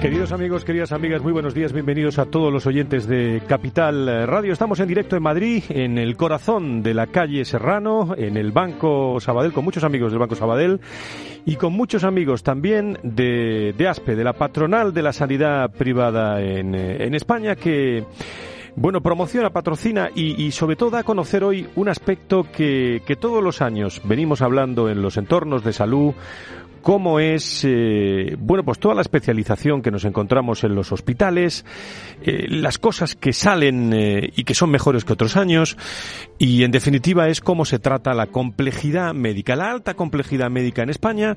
Queridos amigos, queridas amigas, muy buenos días, bienvenidos a todos los oyentes de Capital Radio. Estamos en directo en Madrid, en el corazón de la calle Serrano, en el Banco Sabadell, con muchos amigos del Banco Sabadell y con muchos amigos también de, ASPE, de la patronal de la sanidad privada en, en España, que bueno, promociona, patrocina y, y, sobre todo da a conocer hoy un aspecto que, que todos los años venimos hablando en los entornos de salud, cómo es, eh, bueno, pues toda la especialización que nos encontramos en los hospitales, eh, las cosas que salen eh, y que son mejores que otros años, y en definitiva es cómo se trata la complejidad médica, la alta complejidad médica en España,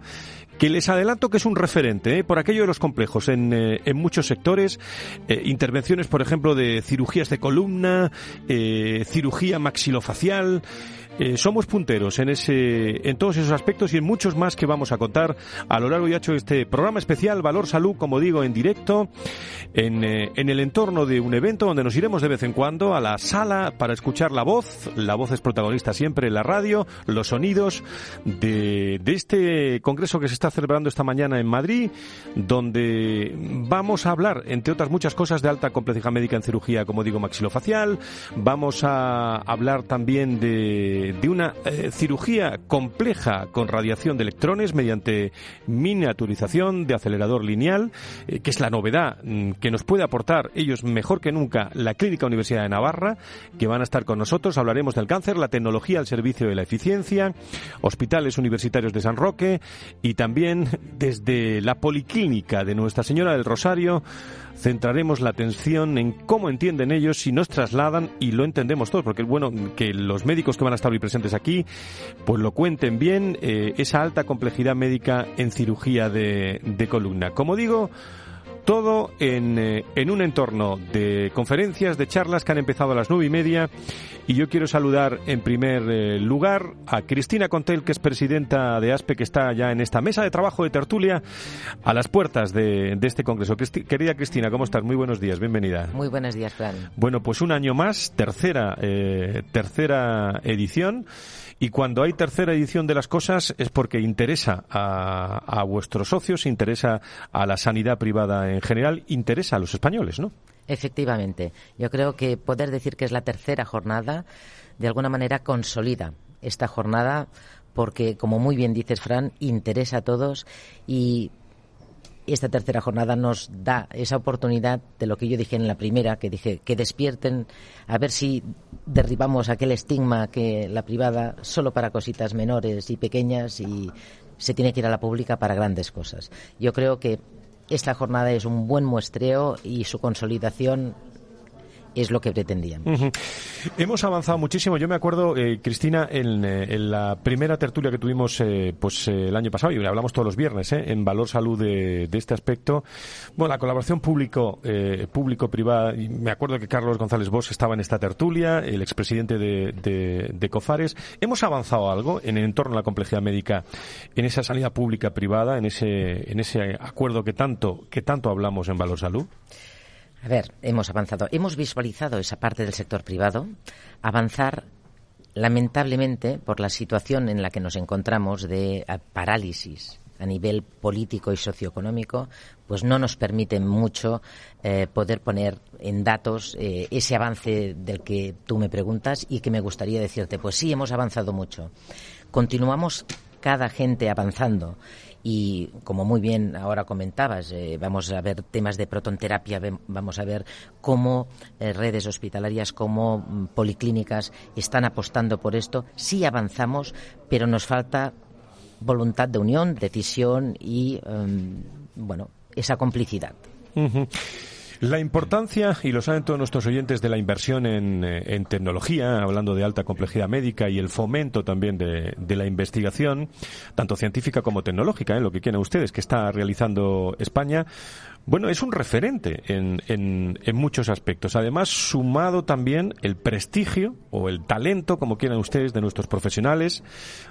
que les adelanto que es un referente por aquello de los complejos en, en muchos sectores, intervenciones, por ejemplo, de cirugías de columna, cirugía maxilofacial, eh, somos punteros en ese, en todos esos aspectos y en muchos más que vamos a contar a lo largo y hecho este programa especial Valor Salud, como digo, en directo, en, eh, en el entorno de un evento donde nos iremos de vez en cuando a la sala para escuchar la voz. La voz es protagonista siempre en la radio, los sonidos de, de este congreso que se está celebrando esta mañana en Madrid, donde vamos a hablar, entre otras muchas cosas, de alta complejidad médica en cirugía, como digo, maxilofacial. Vamos a hablar también de de, una eh, cirugía compleja con radiación de electrones mediante miniaturización de acelerador lineal, eh, que es la novedad mm, que nos puede aportar ellos mejor que nunca la Clínica Universidad de Navarra, que van a estar con nosotros. Hablaremos del cáncer, la tecnología al servicio de la eficiencia, hospitales universitarios de San Roque y también desde la Policlínica de Nuestra Señora del Rosario centraremos la atención en cómo entienden ellos y nos trasladan y lo entendemos todos, porque es bueno que los médicos que van a estar hoy presentes aquí, pues lo cuenten bien, eh, esa alta complejidad médica en cirugía de, de columna. Como digo, todo en, eh, en, un entorno de conferencias, de charlas que han empezado a las nueve y media. Y yo quiero saludar en primer eh, lugar a Cristina Contel, que es presidenta de ASPE, que está ya en esta mesa de trabajo de tertulia a las puertas de, de este congreso. querida Cristina, ¿cómo estás? Muy buenos días, bienvenida. Muy buenos días, Fran. Bueno, pues un año más, tercera, eh, tercera edición. Y cuando hay tercera edición de las cosas es porque interesa a, vuestros socios, interesa a la sanidad privada en general, interesa a los españoles, ¿no? Efectivamente. Yo creo que poder decir que es la tercera jornada, de alguna manera consolida esta jornada porque, como muy bien dices, Fran, interesa a todos y esta tercera jornada nos da esa oportunidad de lo que yo dije en la primera, que dije que despierten, a ver si derribamos aquel estigma que la privada solo para cositas menores y pequeñas y se tiene que ir a la pública para grandes cosas. Yo creo que esta jornada es un buen muestreo y su consolidación es lo que pretendían. Hemos avanzado muchísimo. Yo me acuerdo, eh, Cristina, en, eh, la primera tertulia que tuvimos eh, pues el año pasado, y hablamos todos los viernes, en Valor Salud de, de, este aspecto. Bueno, la colaboración público, público-privada, me acuerdo que Carlos González Bosch estaba en esta tertulia, el expresidente de, de, de Cofares. ¿Hemos avanzado algo en el entorno de la complejidad médica, en esa sanidad pública-privada, en ese, en ese acuerdo que tanto, que tanto hablamos en Valor Salud? A ver, hemos avanzado. Hemos visualizado esa parte del sector privado avanzar lamentablemente por la situación en la que nos encontramos de parálisis a nivel político y socioeconómico, pues no nos permite mucho eh, poder poner en datos eh, ese avance del que tú me preguntas y que me gustaría decirte, pues sí, hemos avanzado mucho. Continuamos cada gente avanzando y como muy bien ahora comentabas, eh, vamos a ver temas de protonterapia, vamos a ver cómo eh, redes hospitalarias, cómo mm, policlínicas están apostando por esto. Sí avanzamos, pero nos falta voluntad de unión, decisión y, em, bueno, esa complicidad. La importancia, y lo saben todos nuestros oyentes, de la inversión en, eh, en tecnología, hablando de alta complejidad médica y el fomento también de, de la investigación, tanto científica como tecnológica, en ¿eh? lo que quieren ustedes, que está realizando España. bueno, es un referente en, en, en, muchos aspectos. Además, sumado también el prestigio o el talento, como quieran ustedes, de nuestros profesionales,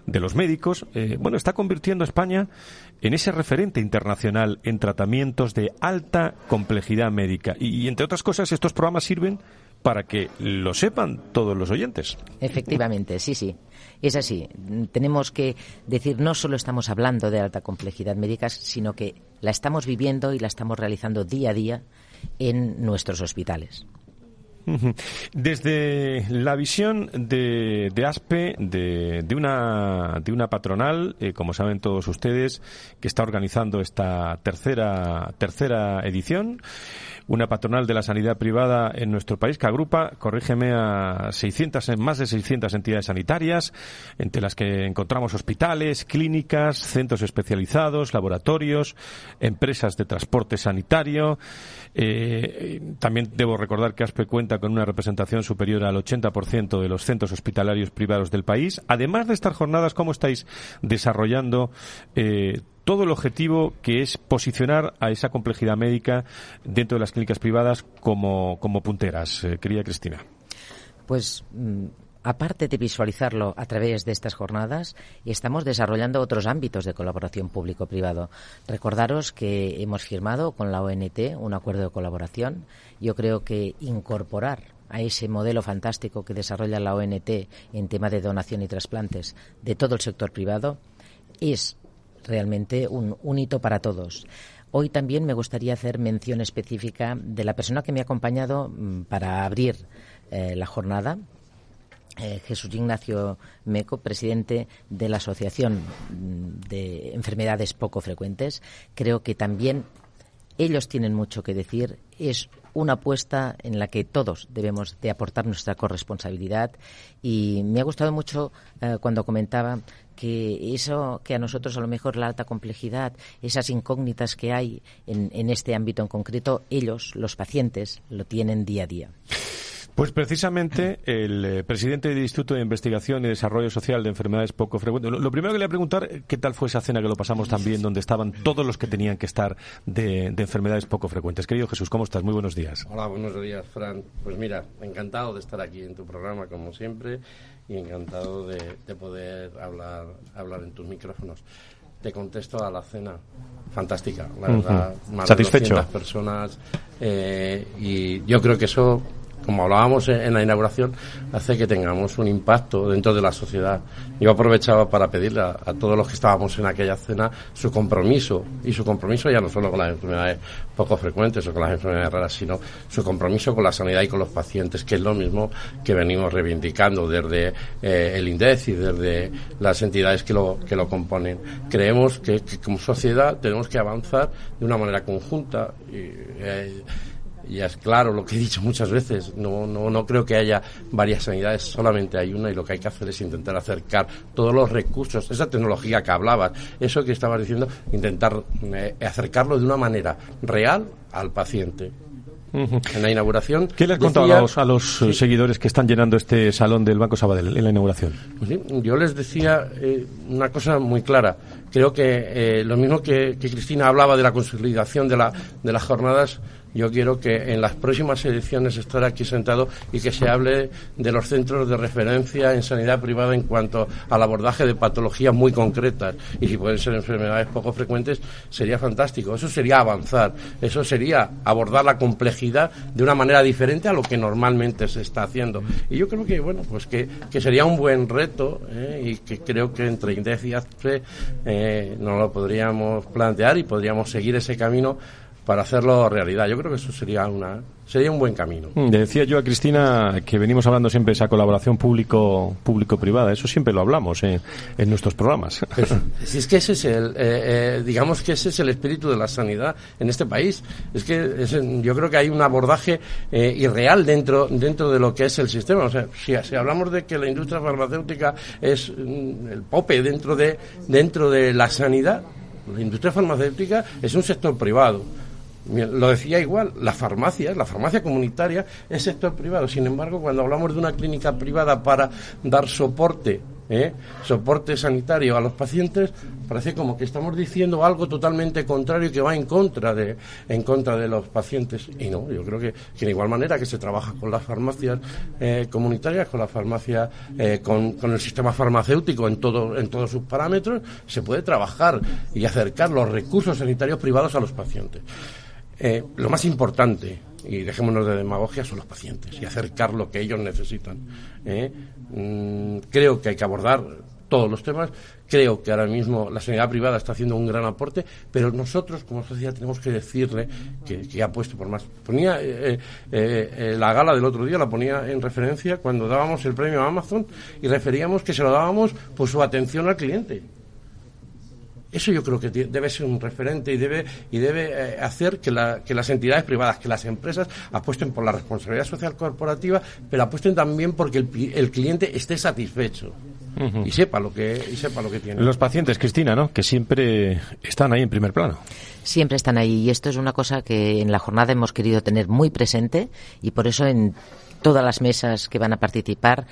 de los médicos. Eh, bueno, está convirtiendo a España en ese referente internacional en tratamientos de alta complejidad médica. Y, y entre otras cosas, estos programas sirven para que lo sepan todos los oyentes. Efectivamente, sí, sí. Es así. Tenemos que decir, no solo estamos hablando de alta complejidad médica, sino que la estamos viviendo y la estamos realizando día a día en nuestros hospitales. Desde la visión de, ASPE, de, una, de una patronal, eh, como saben todos ustedes, que está organizando esta tercera, tercera edición, una patronal de la sanidad privada en nuestro país que agrupa, corrígeme, a 600, más de 600 entidades sanitarias, entre las que encontramos hospitales, clínicas, centros especializados, laboratorios, empresas de transporte sanitario. Eh, también debo recordar que ASPE cuenta con una representación superior al 80% de los centros hospitalarios privados del país. Además de estas jornadas, ¿cómo estáis desarrollando eh, todo el objetivo que es posicionar a esa complejidad médica dentro de las clínicas privadas como, como punteras. Eh, querida Cristina. Pues mm, aparte de visualizarlo a través de estas jornadas, estamos desarrollando otros ámbitos de colaboración público-privado. Recordaros que hemos firmado con la ONT un acuerdo de colaboración. Yo creo que incorporar a ese modelo fantástico que desarrolla la ONT en tema de donación y trasplantes de todo el sector privado es realmente un, hito para todos. Hoy también me gustaría hacer mención específica de la persona que me ha acompañado mm, para abrir eh, la jornada, eh, Jesús Ignacio Meco, presidente de la Asociación mm, de Enfermedades Poco Frecuentes. Creo que también ellos tienen mucho que decir. Es una apuesta en la que todos debemos de aportar nuestra corresponsabilidad y me ha gustado mucho eh, cuando comentaba que eso que a nosotros a lo mejor la alta complejidad, esas incógnitas que hay en, en este ámbito en concreto, ellos, los pacientes, lo tienen día a día. Pues precisamente el eh, presidente del Instituto de Investigación y Desarrollo Social de Enfermedades Poco Frecuentes. Lo, primero que le voy a preguntar, ¿qué tal fue esa cena que lo pasamos también, donde estaban todos los que tenían que estar de, enfermedades poco frecuentes? Querido Jesús, ¿cómo estás? Muy buenos días. Hola, buenos días, Fran. Pues mira, encantado de estar aquí en tu programa, como siempre, y encantado de, poder hablar, hablar en tus micrófonos te contesto a la cena. Fantástica, la verdad. ¿Satisfecho? personas. Eh, y yo creo que eso como hablábamos en la inauguración, hace que tengamos un impacto dentro de la sociedad. Yo aprovechaba para pedirle a, todos los que estábamos en aquella cena su compromiso, y su compromiso ya no solo con las enfermedades poco frecuentes o con las enfermedades raras, sino su compromiso con la sanidad y con los pacientes, que es lo mismo que venimos reivindicando desde eh, el INDEC y desde las entidades que lo, que lo componen. Creemos que, como sociedad tenemos que avanzar de una manera conjunta. Eh, y es claro lo que he dicho muchas veces, no, no, no creo que haya varias sanidades, solamente hay una y lo que hay que hacer es intentar acercar todos los recursos, esa tecnología que hablabas, eso que estabas diciendo, intentar eh, acercarlo de una manera real al paciente. En la inauguración. ¿Qué le has contado a los, eh, seguidores que están llenando este salón del Banco Sabadell en la inauguración? Pues yo les decía eh, una cosa muy clara. Creo que lo mismo que, que, Cristina hablaba de la consolidación de, la, de las jornadas, yo quiero que en las próximas ediciones estar aquí sentado y que se hable de los centros de referencia en sanidad privada en cuanto al abordaje de patologías muy concretas y si pueden ser enfermedades poco frecuentes sería fantástico. Eso sería avanzar, eso sería abordar la complejidad de una manera diferente a lo que normalmente se está haciendo. Y yo creo que bueno, pues que, sería un buen reto ¿eh? y que creo que entre INDEF y ACPE eh, nos lo podríamos plantear y podríamos seguir ese camino para hacerlo realidad. Yo creo que eso sería una sería un buen camino. Mm, le decía yo a Cristina que venimos hablando siempre de esa colaboración público público privada. Eso siempre lo hablamos en nuestros programas. si es que ese es el, eh, eh, digamos que ese es el espíritu de la sanidad en este país. Es que yo creo que hay un abordaje eh, irreal dentro dentro de lo que es el sistema. O sea, si, si hablamos de que la industria farmacéutica es mm, el pope dentro de dentro de la sanidad, la industria farmacéutica es un sector privado lo decía igual, la farmacia, la farmacia comunitaria es sector privado. Sin embargo, cuando hablamos de una clínica privada para dar soporte ¿eh? soporte sanitario a los pacientes, parece como que estamos diciendo algo totalmente contrario que va en contra de, en contra de los pacientes. Y no, yo creo que, que de igual manera que se trabaja con las farmacias eh, comunitarias, con la farmacia, eh, con, con, el sistema farmacéutico en, todo, en todos sus parámetros, se puede trabajar y acercar los recursos sanitarios privados a los pacientes. Eh, lo más importante, y dejémonos de demagogia, son los pacientes y acercar lo que ellos necesitan. ¿eh? Mm, creo que hay que abordar todos los temas. Creo que ahora mismo la sanidad privada está haciendo un gran aporte, pero nosotros como sociedad tenemos que decirle que, que ha puesto por más. Ponía eh, eh, la gala del otro día, la ponía en referencia cuando dábamos el premio a Amazon y referíamos que se lo dábamos por su atención al cliente. Eso yo creo que debe ser un referente y debe, y debe eh, hacer que, la, que, las entidades privadas, que las empresas apuesten por la responsabilidad social corporativa, pero apuesten también porque el, el cliente esté satisfecho. Uh -huh. y sepa lo que y sepa lo que tiene. Los pacientes, Cristina, ¿no? Que siempre están ahí en primer plano. Siempre están ahí y esto es una cosa que en la jornada hemos querido tener muy presente y por eso en todas las mesas que van a participar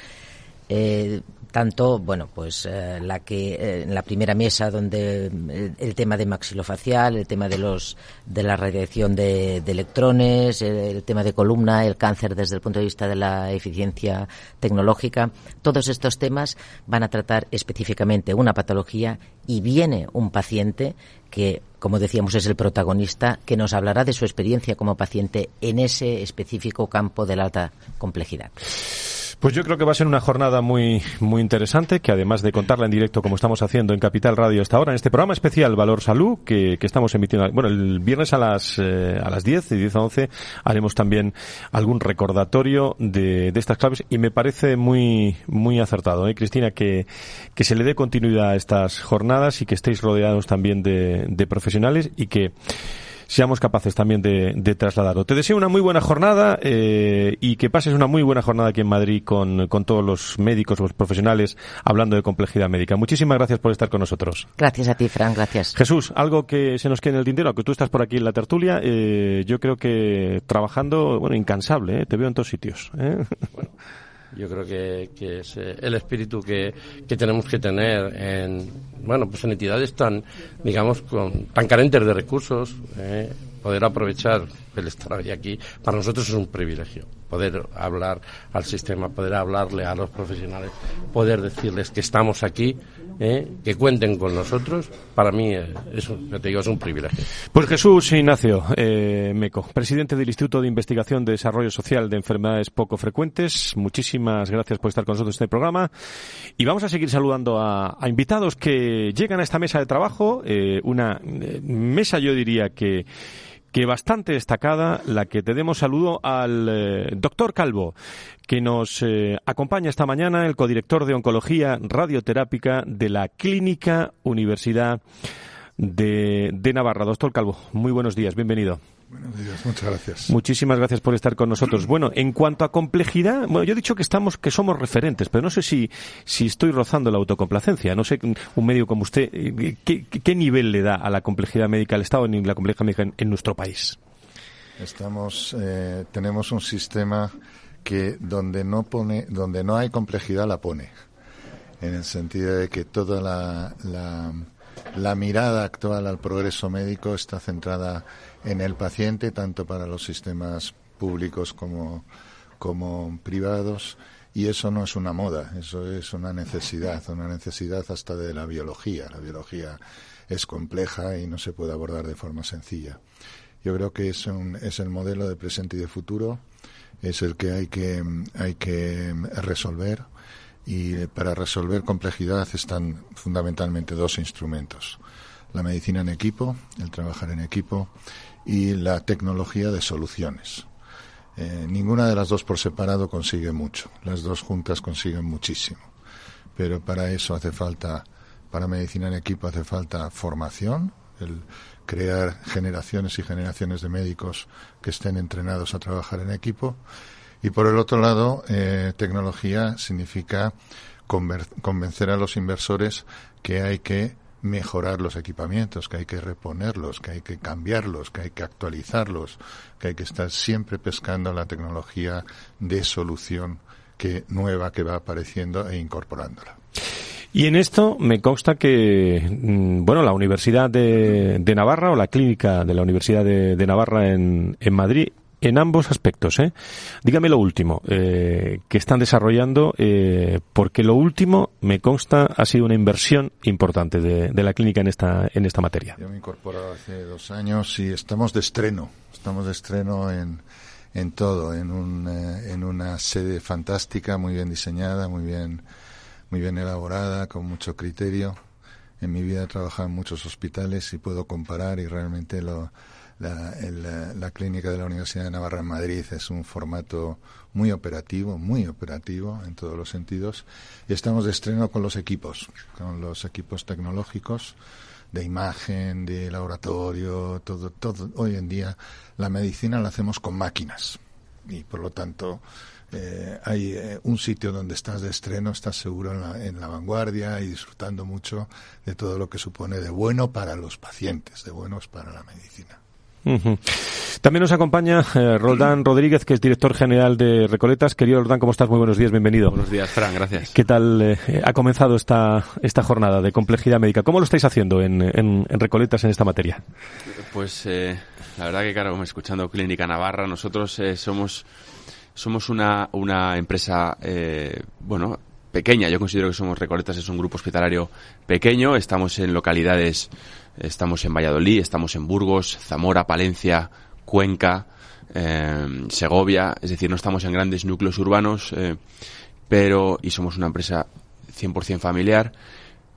eh, tanto, bueno, pues eh, la que eh, en la primera mesa donde el, el, tema de maxilofacial, el tema de los de la radiación de, de electrones, el, el, tema de columna, el cáncer desde el punto de vista de la eficiencia tecnológica, todos estos temas van a tratar específicamente una patología y viene un paciente que, como decíamos, es el protagonista, que nos hablará de su experiencia como paciente en ese específico campo de la alta complejidad. Pues yo creo que va a ser una jornada muy muy interesante, que además de contarla en directo como estamos haciendo en Capital Radio hasta ahora, en este programa especial Valor Salud, que, que estamos emitiendo, bueno, el viernes a las eh, a las 10, de 10 a 11, haremos también algún recordatorio de, de estas claves y me parece muy muy acertado, ¿eh, Cristina, que, que se le dé continuidad a estas jornadas y que estéis rodeados también de, de profesionales y que seamos capaces también de, de trasladarlo. Te deseo una muy buena jornada eh, y que pases una muy buena jornada aquí en Madrid con, con todos los médicos, los profesionales, hablando de complejidad médica. Muchísimas gracias por estar con nosotros. Gracias a ti, Fran, gracias. Jesús, algo que se nos quede en el tintero, que tú estás por aquí en la tertulia, eh, yo creo que trabajando, bueno, incansable, ¿eh? te veo en todos sitios. ¿eh? Bueno. Yo creo que, que es el espíritu que, que, tenemos que tener en, bueno, pues en entidades tan, digamos, con, tan carentes de recursos, eh, poder aprovechar el estar hoy aquí, para nosotros es un privilegio. Poder hablar al sistema, poder hablarle a los profesionales, poder decirles que estamos aquí, eh, que cuenten con nosotros, para mí es, te digo, es un privilegio. Pues Jesús Ignacio eh, Meco, presidente del Instituto de Investigación de Desarrollo Social de Enfermedades Poco Frecuentes, muchísimas gracias por estar con nosotros en este programa. Y vamos a seguir saludando a, a invitados que llegan a esta mesa de trabajo, eh, una mesa yo diría que que bastante destacada, la que te demos saludo al eh, doctor Calvo, que nos eh, acompaña esta mañana, el codirector de Oncología Radioterápica de la Clínica Universidad de, de Navarra. Doctor Calvo, muy buenos días, bienvenido. Buenos días, muchas gracias. Muchísimas gracias por estar con nosotros. Bueno, en cuanto a complejidad, bueno, yo he dicho que estamos, que somos referentes, pero no sé si, si estoy rozando la autocomplacencia. No sé, un medio como usted, ¿qué, qué nivel le da a la complejidad médica al Estado en la complejidad médica en, en nuestro país? Estamos, eh, tenemos un sistema que donde no pone, donde no hay complejidad la pone, en el sentido de que toda la, la, la mirada actual al progreso médico está centrada en el paciente, tanto para los sistemas públicos como, privados, y eso no es una moda, eso es una necesidad, una necesidad hasta de la biología. La biología es compleja y no se puede abordar de forma sencilla. Yo creo que es, un, es el modelo de presente y de futuro, es el que hay que, hay que resolver y para resolver complejidad están fundamentalmente dos instrumentos. La medicina en equipo, el trabajar en equipo y la tecnología de soluciones. Eh, ninguna de las dos por separado consigue mucho, las dos juntas consiguen muchísimo. Pero para eso hace falta, para medicina en equipo hace falta formación, el crear generaciones y generaciones de médicos que estén entrenados a trabajar en equipo. Y por el otro lado, eh, tecnología significa convencer a los inversores que hay que mejorar los equipamientos, que hay que reponerlos, que hay que cambiarlos, que hay que actualizarlos, que hay que estar siempre pescando la tecnología de solución que nueva que va apareciendo e incorporándola. Y en esto me consta que, mm, bueno, la Universidad de, Navarra o la clínica de la Universidad de, Navarra en, en Madrid en ambos aspectos. ¿eh? Dígame lo último eh, que están desarrollando, eh, porque lo último, me consta, ha sido una inversión importante de, de, la clínica en esta, en esta materia. Yo me he incorporado hace dos años y estamos de estreno. Estamos de estreno en, en todo, en, un, eh, en una sede fantástica, muy bien diseñada, muy bien, muy bien elaborada, con mucho criterio. En mi vida he trabajado en muchos hospitales y puedo comparar y realmente lo, la, clínica de la Universidad de Navarra en Madrid es un formato muy operativo, muy operativo en todos los sentidos. Y estamos de estreno con los equipos, con los equipos tecnológicos de imagen, de laboratorio, todo, todo. Hoy en día la medicina la hacemos con máquinas y por lo tanto eh, hay eh, un sitio donde estás de estreno, estás seguro en la, en la vanguardia y disfrutando mucho de todo lo que supone de bueno para los pacientes, de buenos para la medicina. También nos acompaña eh, Roldán Rodríguez, que es director general de Recoletas. Querido Roldán, ¿cómo estás? Muy buenos días, bienvenido. Buenos días, Fran, gracias. ¿Qué tal eh, ha comenzado esta, esta jornada de complejidad médica? ¿Cómo lo estáis haciendo en, en, Recoletas en esta materia? Pues eh, la verdad que, claro, escuchando Clínica Navarra, nosotros somos, somos una, una empresa, bueno, pequeña. Yo considero que somos Recoletas, es un grupo hospitalario pequeño. Estamos en localidades Estamos en Valladolid, estamos en Burgos, Zamora, Palencia, Cuenca, eh, Segovia, es decir, no estamos en grandes núcleos urbanos, eh, pero, y somos una empresa 100% familiar,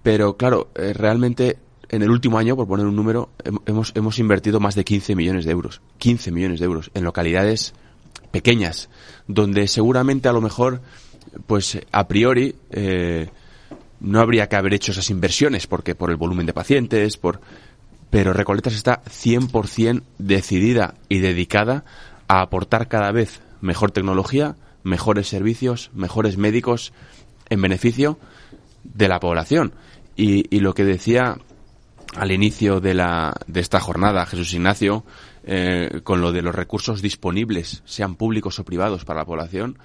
pero claro, eh, realmente en el último año, por poner un número, hemos, hemos invertido más de 15 millones de euros, 15 millones de euros en localidades pequeñas, donde seguramente a lo mejor, pues a priori, no habría que haber hecho esas inversiones porque por el volumen de pacientes, por pero Recoletas está 100% decidida y dedicada a aportar cada vez mejor tecnología, mejores servicios, mejores médicos en beneficio de la población. Y, y lo que decía al inicio de, la, de esta jornada Jesús Ignacio, eh, con lo de los recursos disponibles, sean públicos o privados para la población,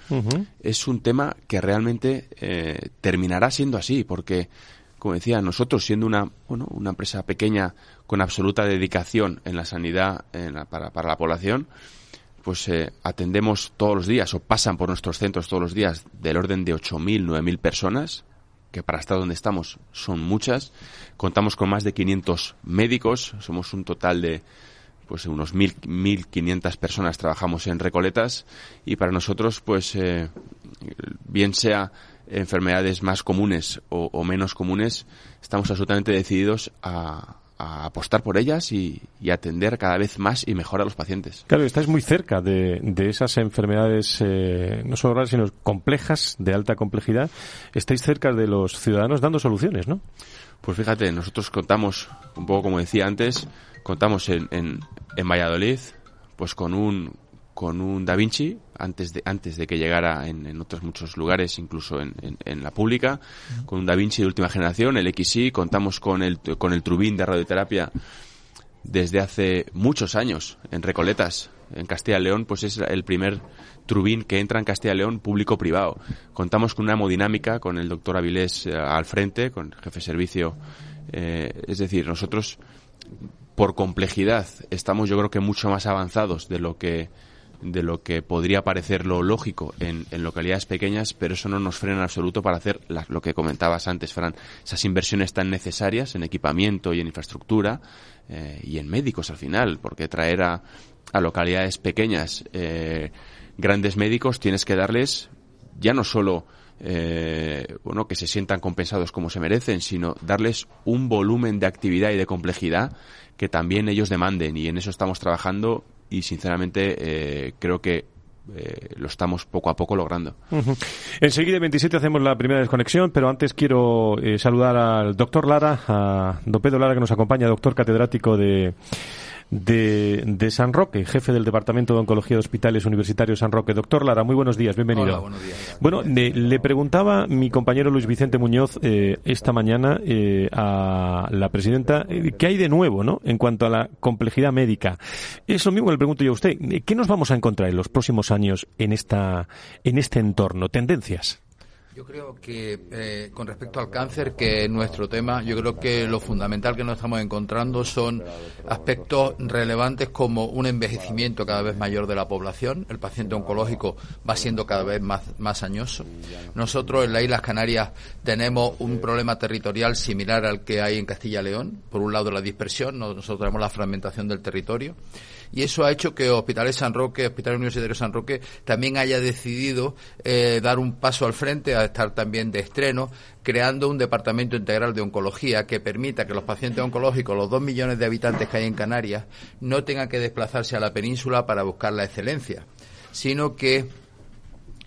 es un tema que realmente eh, terminará siendo así, porque, como decía, nosotros siendo una, bueno, una empresa pequeña con absoluta dedicación en la sanidad para, para, la población, pues eh, atendemos todos los días o pasan por nuestros centros todos los días del orden de 8.000, 9.000 personas, que para estar donde estamos son muchas. Contamos con más de 500 médicos, somos un total de pues unos mil, 1.500 personas trabajamos en Recoletas y para nosotros, pues, eh, bien sea enfermedades más comunes o, menos comunes, estamos absolutamente decididos a, apostar por ellas y, atender cada vez más y mejor a los pacientes. Claro, estáis muy cerca de, esas enfermedades, eh, no solo raras, sino complejas, de alta complejidad. Estáis cerca de los ciudadanos dando soluciones, ¿no? Pues fíjate, nosotros contamos, un poco como decía antes, contamos en, en, en Valladolid pues con un con un Da Vinci antes de antes de que llegara en, en otros muchos lugares incluso en, en, la pública. Con un Da Vinci de última generación el XI contamos con el con el Trubin de radioterapia desde hace muchos años en Recoletas en Castilla y León pues es el primer Trubin que entra en Castilla y León público privado contamos con una hemodinámica con el doctor Avilés eh, al frente con jefe de servicio eh, es decir nosotros por complejidad estamos yo creo que mucho más avanzados de lo que de lo que podría parecer lo lógico en, localidades pequeñas, pero eso no nos frena en absoluto para hacer lo que comentabas antes, Fran, esas inversiones tan necesarias en equipamiento y en infraestructura eh, y en médicos al final, porque traer a, a localidades pequeñas eh, grandes médicos tienes que darles ya no solo eh, bueno, que se sientan compensados como se merecen, sino darles un volumen de actividad y de complejidad que también ellos demanden. Y en eso estamos trabajando y, sinceramente, eh, creo que eh, lo estamos poco a poco logrando. Enseguida, 27, hacemos la primera desconexión, pero antes quiero eh, saludar al doctor Lara, a don Pedro Lara, que nos acompaña, doctor catedrático de de, de, San Roque, jefe del Departamento de Oncología de Hospitales Universitarios San Roque. Doctor Lara, muy buenos días, bienvenido. Hola, buenos días. Bueno, le, preguntaba mi compañero Luis Vicente Muñoz eh, esta mañana eh, a la presidenta eh, qué hay de nuevo ¿no? en cuanto a la complejidad médica. Eso mismo le pregunto yo a usted. ¿Qué nos vamos a encontrar en los próximos años en, esta, en este entorno? ¿Tendencias? Yo creo que eh, con respecto al cáncer, que es nuestro tema, yo creo que lo fundamental que nos estamos encontrando son aspectos relevantes como un envejecimiento cada vez mayor de la población. El paciente oncológico va siendo cada vez más, más añoso. Nosotros en las Islas Canarias tenemos un problema territorial similar al que hay en Castilla y León. Por un lado la dispersión, nosotros tenemos la fragmentación del territorio y eso ha hecho que Hospitales San Roque, Hospital Universitario San Roque, también haya decidido eh, dar un paso al frente, a estar también de estreno, creando un departamento integral de oncología que permita que los pacientes oncológicos, los dos millones de habitantes que hay en Canarias, no tengan que desplazarse a la península para buscar la excelencia, sino que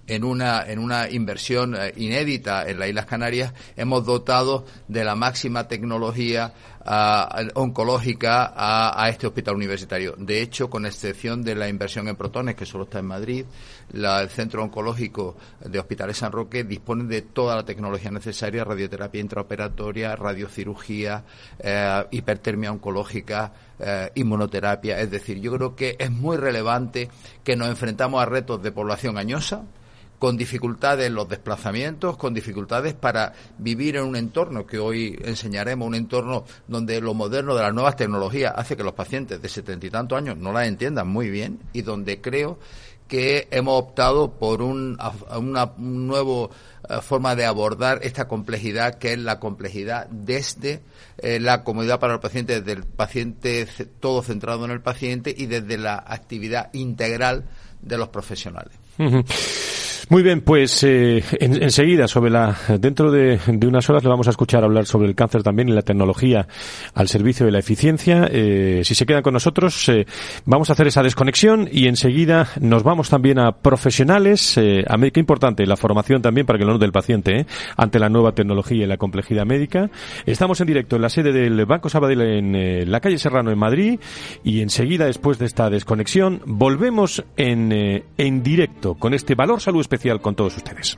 en una, en una inversión eh, inédita en las Islas Canarias, hemos dotado de la máxima tecnología oncológica a, este hospital universitario. De hecho, con excepción de la inversión en protones, que solo está en Madrid, el Centro Oncológico de Hospitales San Roque dispone de toda la tecnología necesaria, radioterapia intraoperatoria, radiocirugía, eh, hipertermia oncológica, eh, inmunoterapia. Es decir, yo creo que es muy relevante que nos enfrentamos a retos de población añosa, con dificultades en los desplazamientos, con dificultades para vivir en un entorno que hoy enseñaremos, un entorno donde lo moderno de las nuevas tecnologías hace que los pacientes de setenta y tantos años no las entiendan muy bien y donde creo que hemos optado por una nueva eh, forma de abordar esta complejidad que es la complejidad desde eh, la comodidad para el paciente, desde el paciente todo centrado en el paciente y desde la actividad integral de los profesionales. Muy bien, pues eh, enseguida, sobre la, dentro de, unas horas le vamos a escuchar hablar sobre el cáncer también y la tecnología al servicio de la eficiencia. Eh, si se quedan con nosotros, eh, vamos a hacer esa desconexión y enseguida nos vamos también a profesionales. a qué importante la formación también para que lo note el paciente ante la nueva tecnología y la complejidad médica. Estamos en directo en la sede del Banco Sabadell en la calle Serrano en Madrid y enseguida, después de esta desconexión, volvemos en, en directo con este valor salud especial con todos ustedes.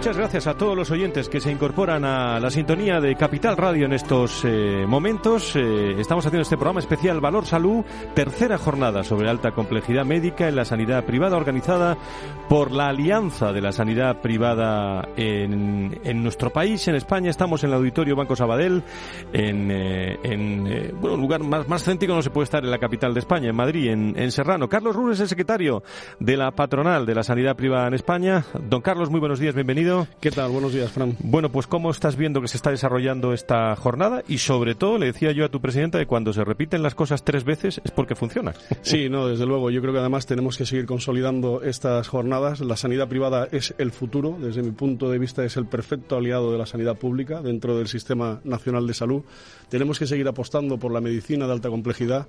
Muchas gracias a todos los oyentes que se incorporan a la sintonía de Capital Radio en estos eh, momentos. Eh, estamos haciendo este programa especial Valor Salud, tercera jornada sobre alta complejidad médica en la sanidad privada organizada por la Alianza de la Sanidad Privada en, nuestro país, en España. Estamos en el Auditorio Banco Sabadell, en, eh, en bueno, un lugar más, más céntrico no se puede estar en la capital de España, en Madrid, en, Serrano. Carlos Rubén es el secretario de la patronal de la sanidad privada en España. Don Carlos, muy buenos días, bienvenido. ¿Qué tal? Buenos días, Fran. Bueno, pues ¿cómo estás viendo que se está desarrollando esta jornada? Y sobre todo, le decía yo a tu presidenta que cuando se repiten las cosas tres veces es porque funciona. Sí, no, desde luego. Yo creo que además tenemos que seguir consolidando estas jornadas. La sanidad privada es el futuro. Desde mi punto de vista es el perfecto aliado de la sanidad pública dentro del Sistema Nacional de Salud. Tenemos que seguir apostando por la medicina de alta complejidad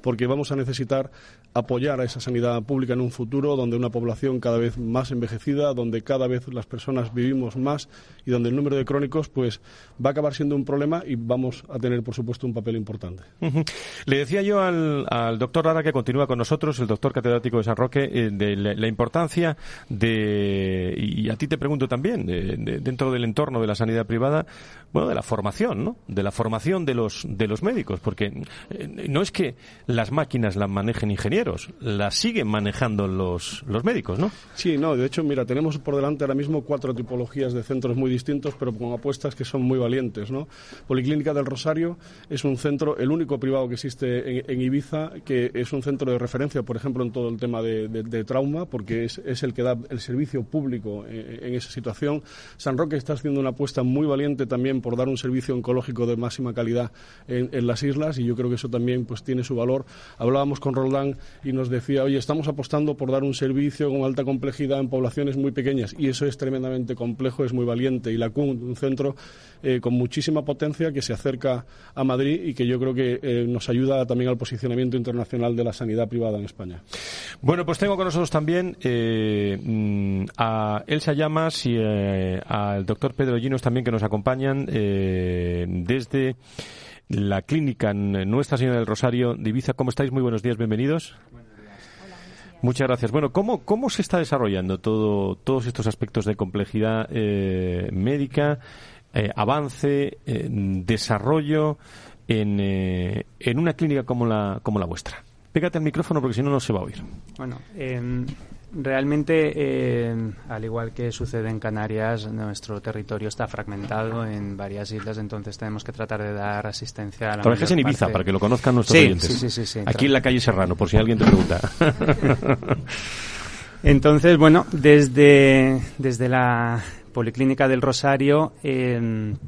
porque vamos a necesitar apoyar a esa sanidad pública en un futuro donde una población cada vez más envejecida, donde cada vez las personas vivimos más y donde el número de crónicos pues va a acabar siendo un problema y vamos a tener por supuesto un papel importante. Le decía yo al, doctor Lara que continúa con nosotros, el doctor catedrático de San Roque, eh, de la, importancia de, y a ti te pregunto también, dentro del entorno de la sanidad privada, bueno, de la formación, ¿no? De la formación de los, de los médicos, porque eh, no es que las máquinas las manejen ingenieros, las siguen manejando los, los médicos, ¿no? Sí, no, de hecho, mira, tenemos por delante ahora mismo cuatro tipologías de centros muy distintos, pero con apuestas que son muy valientes, ¿no? Policlínica del Rosario es un centro, el único privado que existe en, Ibiza, que es un centro de referencia, por ejemplo, en todo el tema de, trauma, porque es, es, el que da el servicio público en, en esa situación. San Roque está haciendo una apuesta muy valiente también por dar un servicio oncológico de máxima calidad en, en las islas y yo creo que eso también pues tiene su valor Hablábamos con Roldán y nos decía, oye, estamos apostando por dar un servicio con alta complejidad en poblaciones muy pequeñas y eso es tremendamente complejo, es muy valiente. Y la CUN, un centro eh, con muchísima potencia que se acerca a Madrid y que yo creo que eh, nos ayuda también al posicionamiento internacional de la sanidad privada en España. Bueno, pues tengo con nosotros también eh, mm, a Elsa Llamas y al doctor Pedro Ginos también que nos acompañan desde la clínica Nuestra Señora del Rosario de Ibiza. ¿Cómo estáis? Muy buenos días, bienvenidos. Muchas gracias. Bueno, ¿cómo, cómo se está desarrollando todo, todos estos aspectos de complejidad médica eh, avance, desarrollo en, eh, en, una clínica como la, como la vuestra. Pégate al micrófono porque si no, no se va a oír. Bueno, em, realmente, em, al igual que sucede en Canarias, nuestro territorio está fragmentado en varias islas, entonces tenemos que tratar de dar asistencia a la Trabajas en Ibiza, para que lo conozcan nuestros oyentes. Sí, sí, sí, Aquí en la calle Serrano, por si alguien te pregunta. entonces, bueno, desde, desde la Policlínica del Rosario, en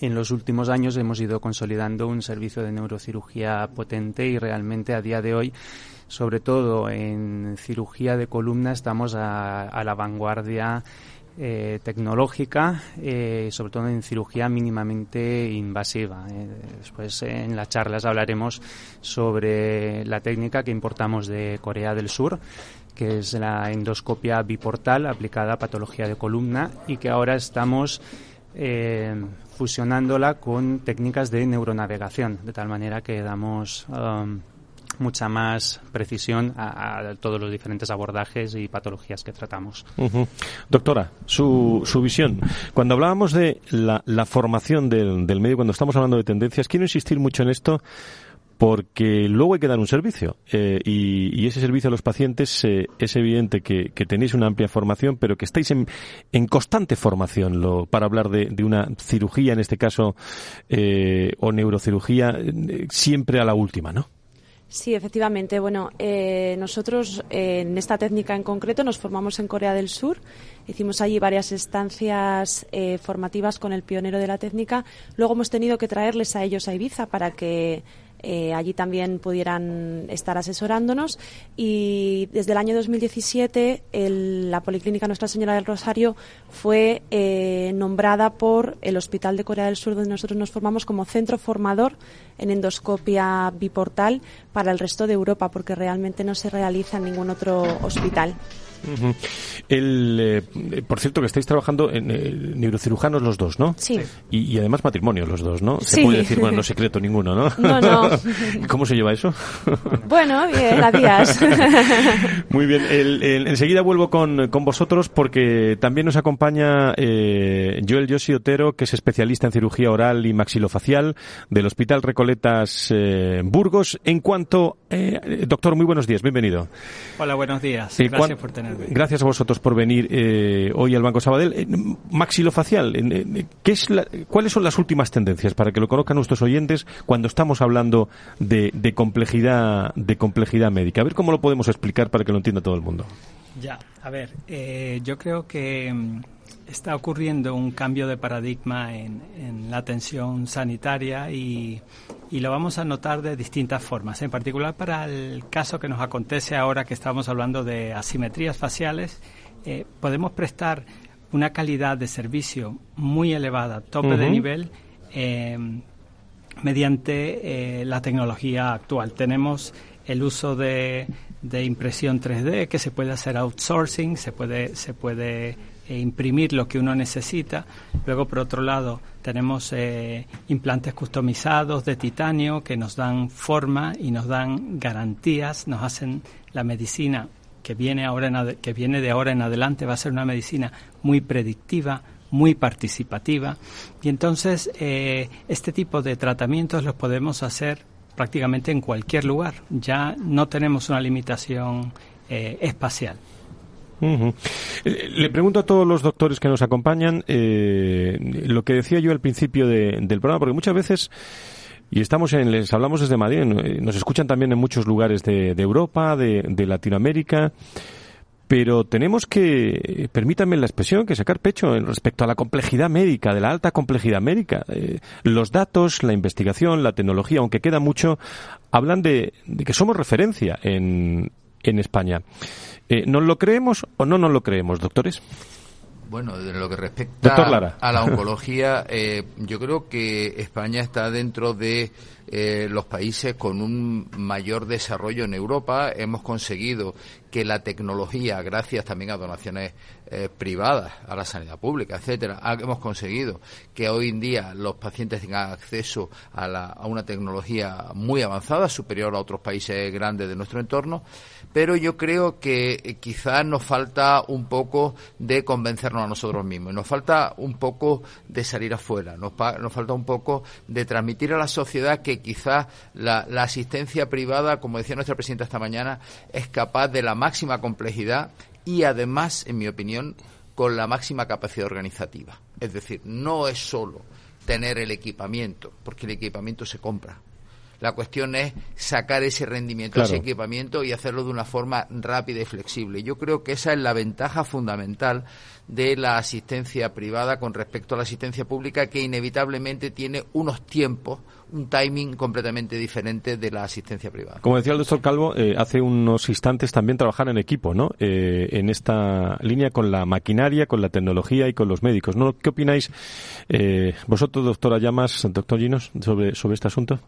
los últimos años hemos ido consolidando un servicio de neurocirugía potente y realmente a día de hoy, sobre todo en cirugía de columna, estamos a, la vanguardia eh, tecnológica, eh, sobre todo en cirugía mínimamente invasiva. Eh, después en las charlas hablaremos sobre la técnica que importamos de Corea del Sur que es la endoscopia biportal aplicada a patología de columna y que ahora estamos eh, fusionándola con técnicas de neuronavegación, de tal manera que damos um, mucha más precisión a, todos los diferentes abordajes y patologías que tratamos. Doctora, su, su visión. Cuando hablábamos de la, formación del, del medio, cuando estamos hablando de tendencias, quiero insistir mucho en esto porque luego hay que dar un servicio eh, y, ese servicio a los pacientes eh, es evidente que, tenéis una amplia formación, pero que estáis en, constante formación lo, para hablar de, una cirugía, en este caso, eh, o neurocirugía, siempre a la última, ¿no? Sí, efectivamente. Bueno, nosotros en esta técnica en concreto nos formamos en Corea del Sur. Hicimos allí varias estancias formativas con el pionero de la técnica. Luego hemos tenido que traerles a ellos a Ibiza para que eh, allí también pudieran estar asesorándonos y desde el año 2017 la Policlínica Nuestra Señora del Rosario fue eh, nombrada por el Hospital de Corea del Sur donde nosotros nos formamos como centro formador en endoscopia biportal para el resto de Europa porque realmente no se realiza en ningún otro hospital. El, eh, por cierto, que estáis trabajando en eh, neurocirujanos los dos, ¿no? Sí. Y, además matrimonios los dos, ¿no? Se puede decir, bueno, no secreto ninguno, ¿no? No, no. ¿Cómo se lleva eso? Bueno, bien, días. Muy bien. enseguida vuelvo con, con, vosotros porque también nos acompaña eh, Joel Yossi Otero, que es especialista en cirugía oral y maxilofacial del Hospital Recoletas Burgos. En cuanto, doctor, muy buenos días, bienvenido. Hola, buenos días. Gracias por tener Gracias a vosotros por venir eh, hoy al Banco Sabadell. Eh, maxilofacial, eh, ¿qué es ¿cuáles son las últimas tendencias para que lo conozcan nuestros oyentes cuando estamos hablando de, complejidad de complejidad médica? A ver cómo lo podemos explicar para que lo entienda todo el mundo. Ya, a ver, yo creo que mm, está ocurriendo un cambio de paradigma en, la atención sanitaria y, lo vamos a notar de distintas formas. En particular para el caso que nos acontece ahora que estamos hablando de asimetrías faciales, eh, podemos prestar una calidad de servicio muy elevada, tope de nivel, eh, mediante eh, la tecnología actual. Tenemos el uso de, de impresión 3D que se puede hacer outsourcing, se puede, se puede e imprimir lo que uno necesita. Luego, por otro lado, tenemos eh, implantes customizados de titanio que nos dan forma y nos dan garantías, nos hacen la medicina que viene, ahora que viene de ahora en adelante, va a ser una medicina muy predictiva, muy participativa. Y entonces, eh, este tipo de tratamientos los podemos hacer prácticamente en cualquier lugar. Ya no tenemos una limitación eh, espacial. Le pregunto a todos los doctores que nos acompañan eh, lo que decía yo al principio del programa, porque muchas veces y estamos en, les hablamos desde Madrid, nos escuchan también en muchos lugares de, Europa, de, Latinoamérica, pero tenemos que, permítanme la expresión, que sacar pecho en respecto a la complejidad médica, de la alta complejidad médica. Eh, los datos, la investigación, la tecnología, aunque queda mucho, hablan de, que somos referencia en, en España. Eh, ¿Nos lo creemos o no nos lo creemos, doctores? Bueno, en lo que respecta a la oncología, eh, yo creo que España está dentro de eh, los países con un mayor desarrollo en Europa. Hemos conseguido que la tecnología, gracias también a donaciones eh, privadas, a la sanidad pública, etcétera, hemos conseguido que hoy en día los pacientes tengan acceso a, a una tecnología muy avanzada, superior a otros países grandes de nuestro entorno pero yo creo que eh, quizás nos falta un poco de convencernos a nosotros mismos, nos falta un poco de salir afuera, nos, nos falta un poco de transmitir a la sociedad que quizás la, la asistencia privada, como decía nuestra presidenta esta mañana, es capaz de la máxima complejidad y además, en mi opinión, con la máxima capacidad organizativa. Es decir, no es solo tener el equipamiento, porque el equipamiento se compra. La cuestión es sacar ese rendimiento, ese equipamiento y hacerlo de una forma rápida y flexible. Yo creo que esa es la ventaja fundamental de la asistencia privada con respecto a la asistencia pública que inevitablemente tiene unos tiempos, un timing completamente diferente de la asistencia privada. Como decía el doctor Calvo, eh, hace unos instantes también trabajar en equipo, ¿no? Eh, en esta línea con la maquinaria, con la tecnología y con los médicos, ¿no? ¿Qué opináis eh, vosotros, doctora Llamas, doctor Ginos, sobre, sobre este asunto?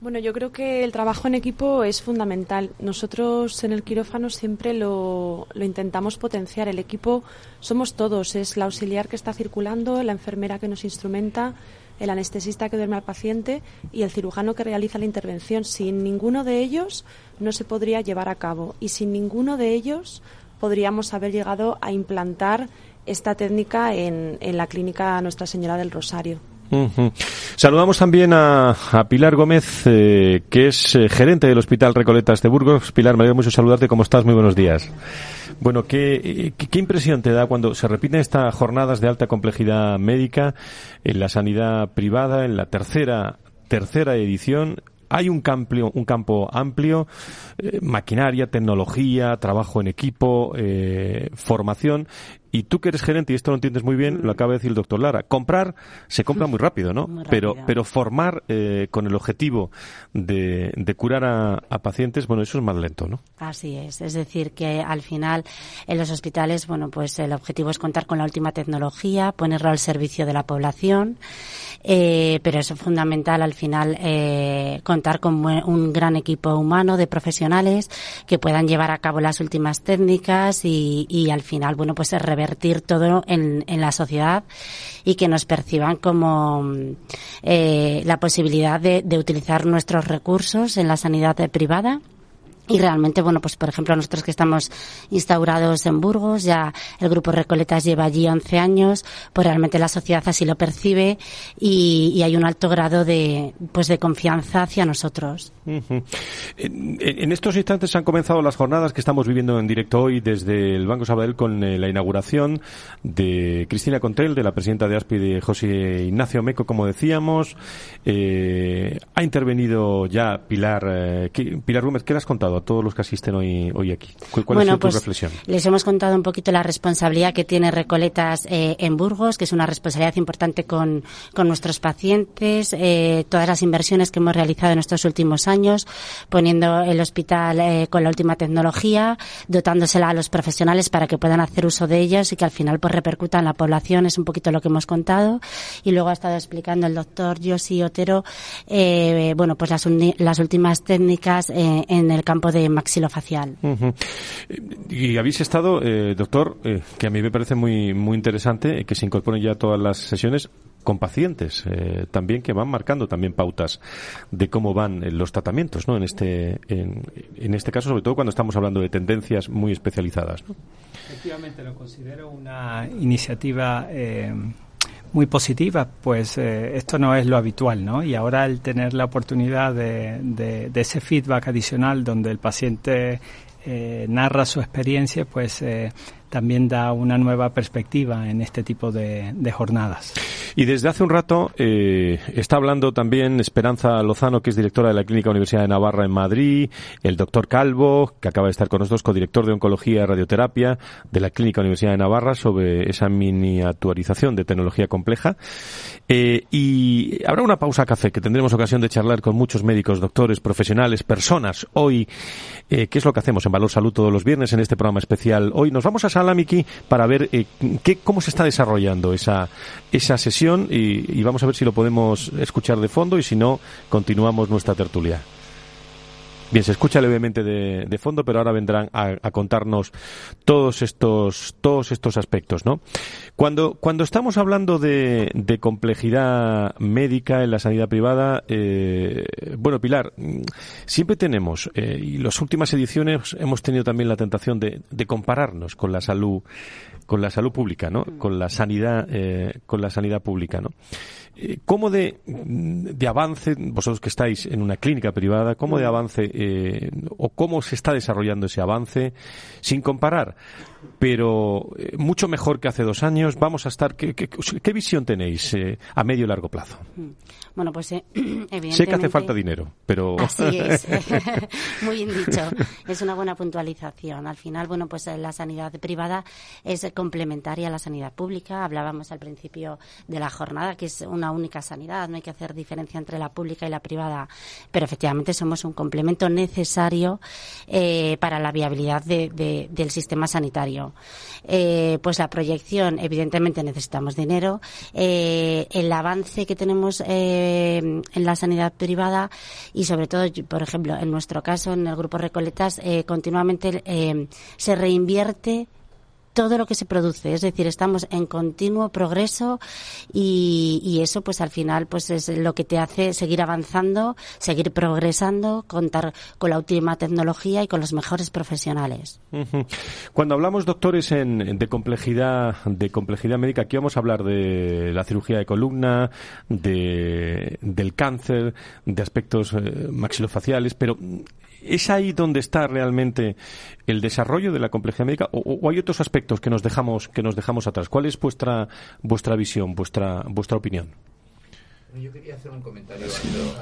Bueno, yo creo que el trabajo en equipo es fundamental. Nosotros en el quirófano siempre lo, intentamos potenciar. El equipo somos todos. Es la auxiliar que está circulando, la enfermera que nos instrumenta, el anestesista que duerme al paciente y el cirujano que realiza la intervención. Sin ninguno de ellos no se podría llevar a cabo y sin ninguno de ellos podríamos haber llegado a implantar esta técnica en, en la clínica Nuestra Señora del Rosario. Saludamos también a, Pilar Gómez, eh, que es eh, gerente del Hospital Recoletas de Burgos. Pilar, me alegra mucho saludarte. ¿Cómo estás? Muy buenos días. Bueno, ¿qué, ¿qué, impresión te da cuando se repiten estas jornadas de alta complejidad médica en la sanidad privada, en la tercera, tercera edición? hay un, campo, un campo amplio, eh, maquinaria, tecnología, trabajo en equipo, formación, y tú que eres gerente, y esto lo entiendes muy bien, lo acaba de decir el doctor Lara, comprar se compra muy rápido, ¿no? Pero, pero formar eh, con el objetivo de, de curar a, pacientes, bueno, eso es más lento, ¿no? Así es. Es decir, que al final en los hospitales, bueno, pues el objetivo es contar con la última tecnología, ponerlo al servicio de la población, eh, pero es fundamental al final eh, contar con un gran equipo humano de profesionales que puedan llevar a cabo las últimas técnicas y, y al final, bueno, pues se revertir todo en, en la sociedad y que nos perciban como eh, la posibilidad de, de utilizar nuestros recursos en la sanidad privada y realmente, bueno, pues por ejemplo nosotros que estamos instaurados en Burgos, ya el Grupo Recoletas lleva allí 11 años, pues realmente la sociedad así lo percibe y, hay un alto grado de, pues de confianza hacia nosotros. en, estos instantes han comenzado las jornadas que estamos viviendo en directo hoy desde el Banco Sabadell con eh, la inauguración de Cristina Contel, de la presidenta de ASPI, de José Ignacio Meco, como decíamos. Eh, ha intervenido ya Pilar, eh, Pilar Rúmez, ¿qué le has contado? A todos los que asisten hoy, hoy aquí? ¿Cuál es tu pues, reflexión? Les hemos contado un poquito la responsabilidad que tiene Recoletas eh, en Burgos, que es una responsabilidad importante con, con nuestros pacientes, eh, todas las inversiones que hemos realizado en estos últimos años, poniendo el hospital eh, con la última tecnología, dotándosela a los profesionales para que puedan hacer uso de ellos y que al final pues repercuta en la población, es un poquito lo que hemos contado. Y luego ha estado explicando el doctor Josi Otero, bueno, pues las, las últimas técnicas en el campo de maxilofacial. Y habéis estado, eh, doctor, eh, que a mí me parece muy, muy interesante, que se incorporen ya todas las sesiones con pacientes eh, también que van marcando también pautas de cómo van los tratamientos ¿no? en este en, en, este caso sobre todo cuando estamos hablando de tendencias muy especializadas efectivamente lo considero una iniciativa muy positiva, pues eh, esto no es lo habitual, ¿no? Y ahora el tener la oportunidad de, de, ese feedback adicional donde el paciente eh, narra su experiencia, pues eh, también da una nueva perspectiva en este tipo de, jornadas. Y desde hace un rato eh, está hablando también Esperanza Lozano, que es directora de la Clínica Universidad de Navarra en Madrid, el doctor Calvo, que acaba de estar con nosotros, codirector de Oncología y Radioterapia de la Clínica Universidad de Navarra, sobre esa miniaturización de tecnología compleja. Eh, y habrá una pausa café que tendremos ocasión de charlar con muchos médicos, doctores, profesionales, personas. Hoy, eh, ¿qué es lo que hacemos en Valor Salud todos los viernes en este programa especial? Hoy nos vamos a Salamiki para ver eh, qué, cómo se está desarrollando esa, esa sesión y, y vamos a ver si lo podemos escuchar de fondo y si no, continuamos nuestra tertulia. Bien, se escucha levemente de, de fondo, pero ahora vendrán a, a, contarnos todos estos, todos estos aspectos, ¿no? Cuando, cuando estamos hablando de, de complejidad médica en la sanidad privada, eh, bueno, Pilar, siempre tenemos, eh, y las últimas ediciones hemos tenido también la tentación de, de compararnos con la salud, con la salud pública, ¿no? Con la sanidad, eh, con la sanidad pública, ¿no? ¿Cómo de, de, avance, vosotros que estáis en una clínica privada, cómo de avance eh, o cómo se está desarrollando ese avance, sin comparar, pero eh, mucho mejor que hace dos años? Vamos a estar. ¿Qué, qué, qué visión tenéis eh, a medio y largo plazo? Bueno, pues eh, evidentemente. Sé que hace falta dinero, pero. Así es. Muy bien dicho. Es una buena puntualización. Al final, bueno, pues la sanidad privada es complementaria a la sanidad pública. Hablábamos al principio de la jornada, que es una única sanidad. No hay que hacer diferencia entre la pública y la privada. Pero efectivamente somos un complemento necesario eh, para la viabilidad de, de, del sistema sanitario. Eh, pues la proyección, evidentemente necesitamos dinero. Eh, el avance que tenemos eh, en la sanidad privada y sobre todo, por ejemplo, en nuestro caso, en el grupo Recoletas, continuamente se reinvierte todo lo que se produce, es decir, estamos en continuo progreso y, eso pues al final pues es lo que te hace seguir avanzando, seguir progresando, contar con la última tecnología y con los mejores profesionales. Cuando hablamos doctores en, de complejidad de complejidad médica, aquí vamos a hablar de la cirugía de columna, de, del cáncer, de aspectos eh, maxilofaciales, pero ¿Es ahí donde está realmente el desarrollo de la complejidad médica o, o, hay otros aspectos que nos dejamos que nos dejamos atrás? ¿Cuál es vuestra vuestra visión, vuestra vuestra opinión? Yo quería hacer un comentario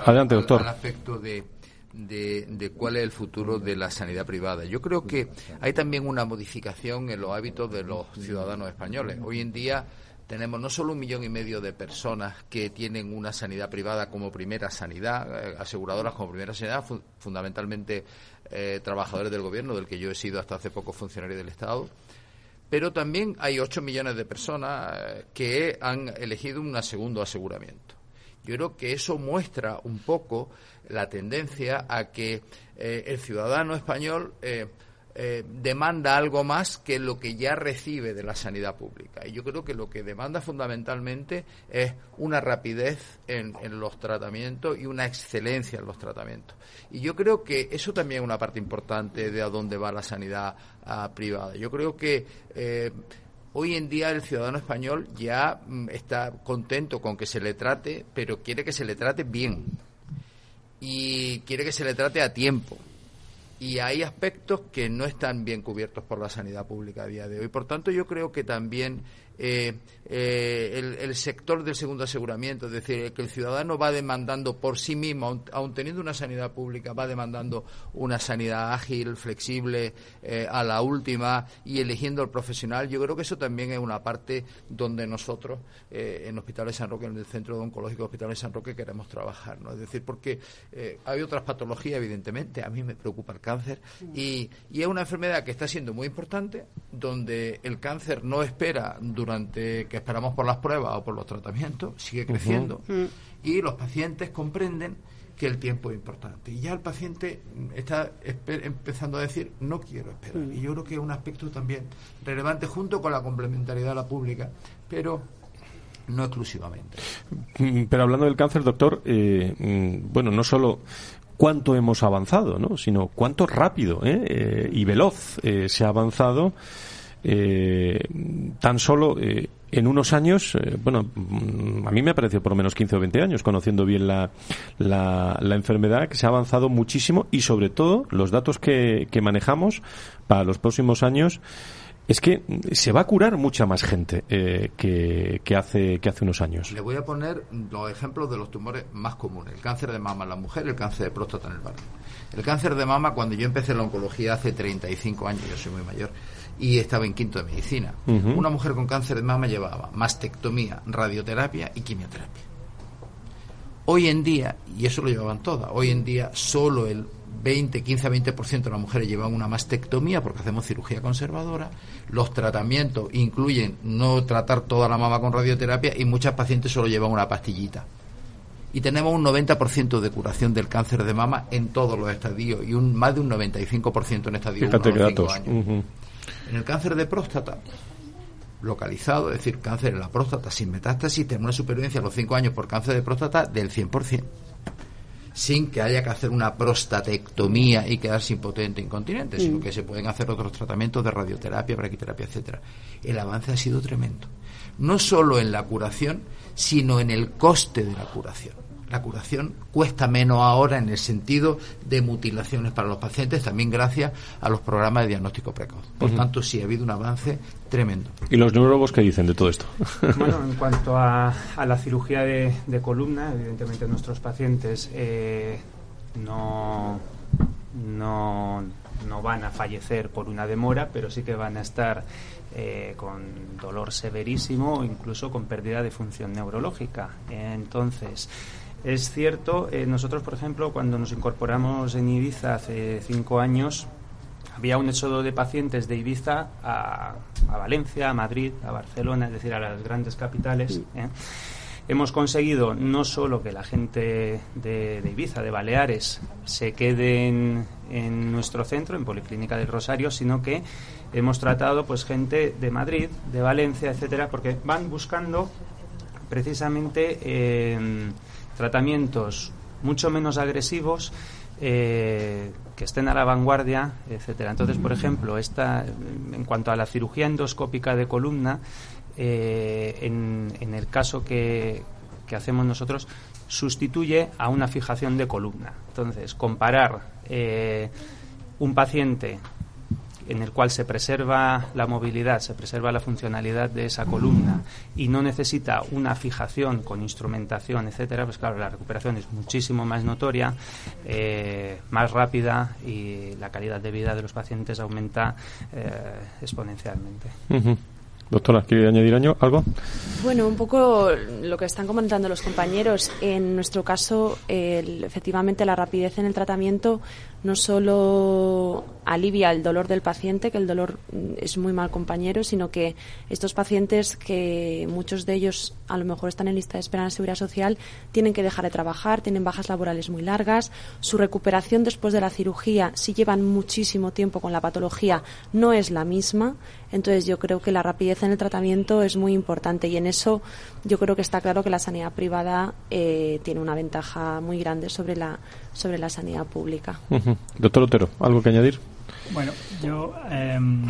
Adelante, al, doctor. al aspecto de, de, de, cuál es el futuro de la sanidad privada. Yo creo que hay también una modificación en los hábitos de los ciudadanos españoles. Hoy en día tenemos no solo un millón y medio de personas que tienen una sanidad privada como primera sanidad, eh, aseguradoras como primera sanidad, fu fundamentalmente eh, trabajadores del gobierno, del que yo he sido hasta hace poco funcionario del Estado, pero también hay ocho millones de personas eh, que han elegido un segundo aseguramiento. Yo creo que eso muestra un poco la tendencia a que el ciudadano español eh, demanda algo más que lo que ya recibe de la sanidad pública. Y yo creo que lo que demanda fundamentalmente es una rapidez en, los tratamientos y una excelencia en los tratamientos. Y yo creo que eso también es una parte importante de a dónde va la sanidad uh, privada. Yo creo que eh, hoy en día el ciudadano español ya mm, está contento con que se le trate, pero quiere que se le trate bien. Y quiere que se le trate a tiempo y hay aspectos que no están bien cubiertos por la sanidad pública a día de hoy. Por tanto, yo creo que también eh, eh, el, sector del segundo aseguramiento, es decir, que el ciudadano va demandando por sí mismo, aun, teniendo una sanidad pública, va demandando una sanidad ágil, flexible, eh, a la última y eligiendo al profesional. Yo creo que eso también es una parte donde nosotros, eh, en Hospital de San Roque, en el Centro Oncológico Hospital de San Roque, queremos trabajar. ¿no? Es decir, porque hay otras patologías, evidentemente, a mí me preocupa el cáncer y, y es una enfermedad que está siendo muy importante, donde el cáncer no espera durante que esperamos por las pruebas o por los tratamientos, sigue creciendo uh -huh. y los pacientes comprenden que el tiempo es importante. Y ya el paciente está empezando a decir, no quiero esperar. Uh -huh. Y yo creo que es un aspecto también relevante junto con la complementariedad de la pública, pero no exclusivamente. Pero hablando del cáncer, doctor, eh, bueno, no solo cuánto hemos avanzado, ¿no? sino cuánto rápido ¿eh? Eh, y veloz eh, se ha avanzado eh, tan solo eh, en unos años, eh, bueno, a mí me ha parecido por lo menos 15 o 20 años, conociendo bien la, la, la, enfermedad, que se ha avanzado muchísimo y sobre todo los datos que, que manejamos para los próximos años es que se va a curar mucha más gente eh, que, que, hace, que hace unos años. Le voy a poner los ejemplos de los tumores más comunes. El cáncer de mama en la mujer, el cáncer de próstata en el varón. El cáncer de mama, cuando yo empecé la oncología hace 35 años, yo soy muy mayor, y estaba en quinto de medicina. Una mujer con cáncer de mama llevaba mastectomía, radioterapia y quimioterapia. Hoy en día, y eso lo llevaban todas, hoy en día solo el 20, 15 a 20% de las mujeres llevan una mastectomía porque hacemos cirugía conservadora. Los tratamientos incluyen no tratar toda la mama con radioterapia y muchas pacientes solo llevan una pastillita. Y tenemos un 90% de curación del cáncer de mama en todos los estadios y un más de un 95% en estadios Fíjate años. En el cáncer de próstata, localizado, es decir, cáncer en la próstata sin metástasis, tenemos una supervivencia a los 5 años por cáncer de próstata del 100% sin que haya que hacer una prostatectomía y quedarse impotente, incontinente, sino mm. que se pueden hacer otros tratamientos de radioterapia, braquiterapia, etcétera. El avance ha sido tremendo. No solo en la curación, sino en el coste de la curación la curación cuesta menos ahora en el sentido de mutilaciones para los pacientes, también gracias a los programas de diagnóstico precoz. Por tanto, sí ha habido un avance tremendo. ¿Y los neurólogos qué dicen de todo esto? Bueno, en cuanto a, la cirugía de, columna, evidentemente nuestros pacientes eh, no, no, no van a fallecer por una demora, pero sí que van a estar eh, con dolor severísimo o incluso con pérdida de función neurológica. Entonces, es cierto, eh, nosotros, por ejemplo, cuando nos incorporamos en Ibiza hace cinco años, había un éxodo de pacientes de Ibiza a, Valencia, a Madrid, a Barcelona, es decir, a las grandes capitales. ¿eh? Hemos conseguido no solo que la gente de, Ibiza, de Baleares, se quede en, nuestro centro, en Policlínica del Rosario, sino que hemos tratado pues gente de Madrid, de Valencia, etcétera, porque van buscando precisamente eh, tratamientos mucho menos agresivos eh, que estén a la vanguardia, etcétera. Entonces, por ejemplo, esta, en cuanto a la cirugía endoscópica de columna, eh, en, el caso que, que, hacemos nosotros, sustituye a una fijación de columna. Entonces, comparar eh, un paciente en el cual se preserva la movilidad, se preserva la funcionalidad de esa columna y no necesita una fijación con instrumentación, etcétera, pues claro, la recuperación es muchísimo más notoria, eh, más rápida y la calidad de vida de los pacientes aumenta eh, exponencialmente. Doctora, ¿quiere añadir algo? Bueno, un poco lo que están comentando los compañeros. En nuestro caso, efectivamente, la rapidez en el tratamiento no solo alivia el dolor del paciente, que el dolor mm, es muy mal compañero, sino que estos pacientes, que muchos de ellos a lo mejor están en lista de espera en la seguridad social, tienen que dejar de trabajar, tienen bajas laborales muy largas, su recuperación después de la cirugía, si llevan muchísimo tiempo con la patología, no es la misma. Entonces yo creo que la rapidez en el tratamiento es muy importante y en eso yo creo que está claro que la sanidad privada eh, tiene una ventaja muy grande sobre la sobre la sanidad pública. Doctor Otero, ¿algo que añadir? Bueno, yo em,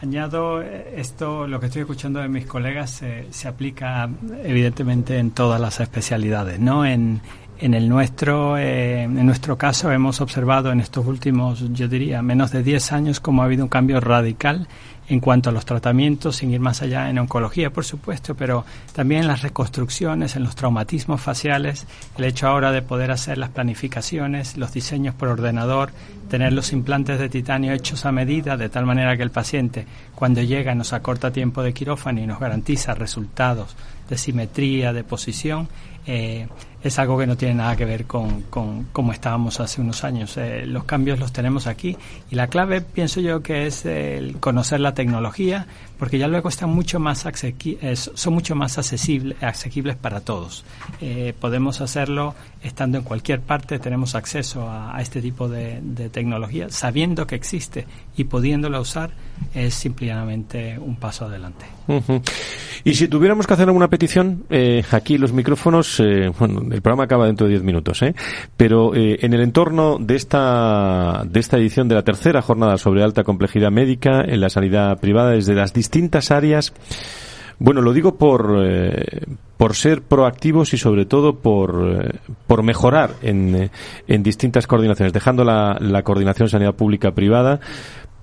añado esto, lo que estoy escuchando de mis colegas se aplica evidentemente en todas las especialidades, ¿no? En, en el nuestro, eh, en nuestro caso hemos observado en estos últimos, yo diría, menos de 10 años cómo ha habido un cambio radical en cuanto a los tratamientos, sin ir más allá en oncología, por supuesto, pero también en las reconstrucciones, en los traumatismos faciales, el hecho ahora de poder hacer las planificaciones, los diseños por ordenador, tener los implantes de titanio hechos a medida, de tal manera que el paciente, cuando llega, nos acorta tiempo de quirófano y nos garantiza resultados de simetría, de posición, eh, es algo que no tiene nada que ver con, con cómo estábamos hace unos años. Eh, los cambios los tenemos aquí y la clave pienso yo que es el conocer la tecnología porque ya luego están mucho más son mucho más accesibles, para todos. Eh, podemos hacerlo estando en cualquier parte, tenemos acceso a, este tipo de, tecnología, sabiendo que existe y pudiéndola usar es simplemente un paso adelante. Y si tuviéramos que hacer alguna petición, eh, aquí los micrófonos, bueno, el programa acaba dentro de diez minutos, ¿eh? Pero eh, en el entorno de esta, de esta edición de la tercera jornada sobre alta complejidad médica en la sanidad privada desde las distintas áreas, bueno, lo digo por, eh, por ser proactivos y sobre todo por, por mejorar en, en distintas coordinaciones, dejando la, la coordinación sanidad pública privada